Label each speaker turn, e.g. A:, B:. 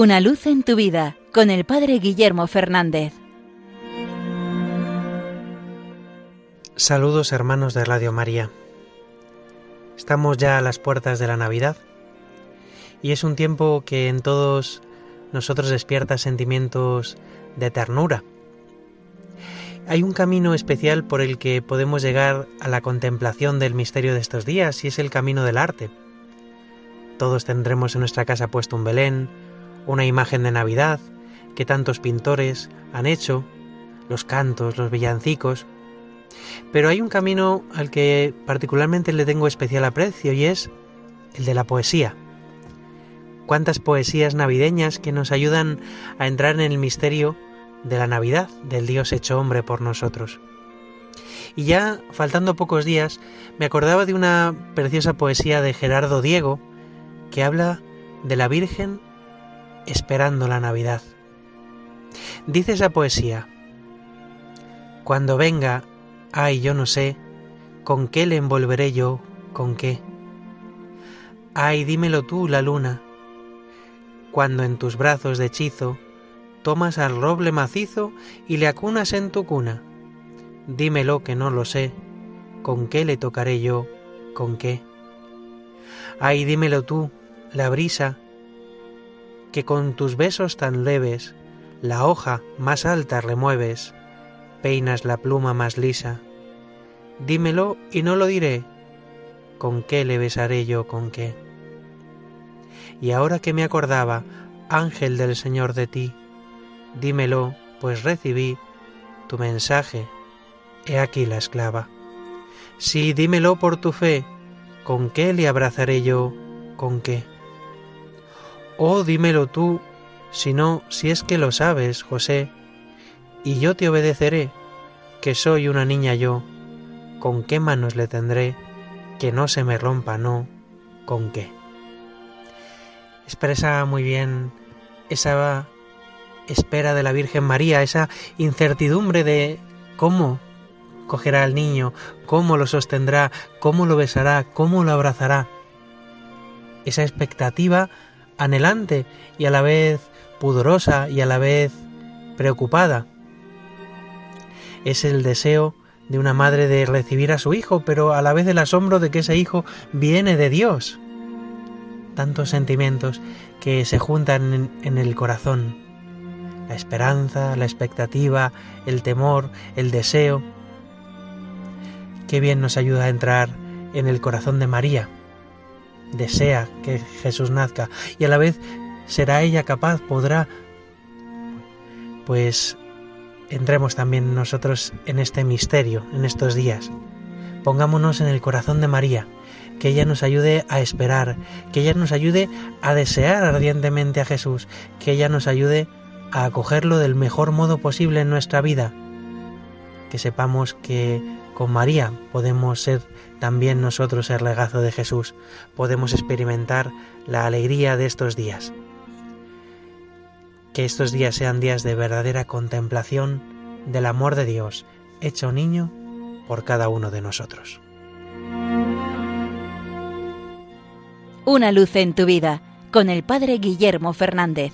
A: Una luz en tu vida con el Padre Guillermo Fernández.
B: Saludos hermanos de Radio María. Estamos ya a las puertas de la Navidad y es un tiempo que en todos nosotros despierta sentimientos de ternura. Hay un camino especial por el que podemos llegar a la contemplación del misterio de estos días y es el camino del arte. Todos tendremos en nuestra casa puesto un Belén, una imagen de Navidad que tantos pintores han hecho, los cantos, los villancicos. Pero hay un camino al que particularmente le tengo especial aprecio y es el de la poesía. Cuántas poesías navideñas que nos ayudan a entrar en el misterio de la Navidad, del Dios hecho hombre por nosotros. Y ya, faltando pocos días, me acordaba de una preciosa poesía de Gerardo Diego que habla de la Virgen esperando la Navidad. Dice esa poesía, Cuando venga, ay, yo no sé, ¿con qué le envolveré yo? ¿Con qué? Ay, dímelo tú, la luna, cuando en tus brazos de hechizo tomas al roble macizo y le acunas en tu cuna. Dímelo que no lo sé, ¿con qué le tocaré yo? ¿Con qué? Ay, dímelo tú, la brisa, que con tus besos tan leves la hoja más alta remueves, peinas la pluma más lisa. Dímelo y no lo diré, ¿con qué le besaré yo con qué? Y ahora que me acordaba, ángel del Señor de ti, dímelo, pues recibí tu mensaje, he aquí la esclava. Sí, dímelo por tu fe, ¿con qué le abrazaré yo? ¿Con qué? Oh, dímelo tú, si no, si es que lo sabes, José, y yo te obedeceré, que soy una niña yo, ¿con qué manos le tendré? Que no se me rompa, no, ¿con qué? Expresa muy bien esa espera de la Virgen María, esa incertidumbre de cómo cogerá al niño, cómo lo sostendrá, cómo lo besará, cómo lo abrazará. Esa expectativa anhelante y a la vez pudorosa y a la vez preocupada. Es el deseo de una madre de recibir a su hijo, pero a la vez el asombro de que ese hijo viene de Dios. Tantos sentimientos que se juntan en, el corazón. La esperanza, la expectativa, el temor, el deseo. Qué bien nos ayuda a entrar en el corazón de María, desea que Jesús nazca y a la vez será ella capaz, podrá, pues entremos también nosotros en este misterio, en estos días. Pongámonos en el corazón de María, que ella nos ayude a esperar, que ella nos ayude a desear ardientemente a Jesús, que ella nos ayude a acogerlo del mejor modo posible en nuestra vida, que sepamos que con María podemos ser también nosotros el regazo de Jesús, podemos experimentar la alegría de estos días. Que estos días sean días de verdadera contemplación del amor de Dios, hecho niño por cada uno de nosotros.
A: Una luz en tu vida con el Padre Guillermo Fernández.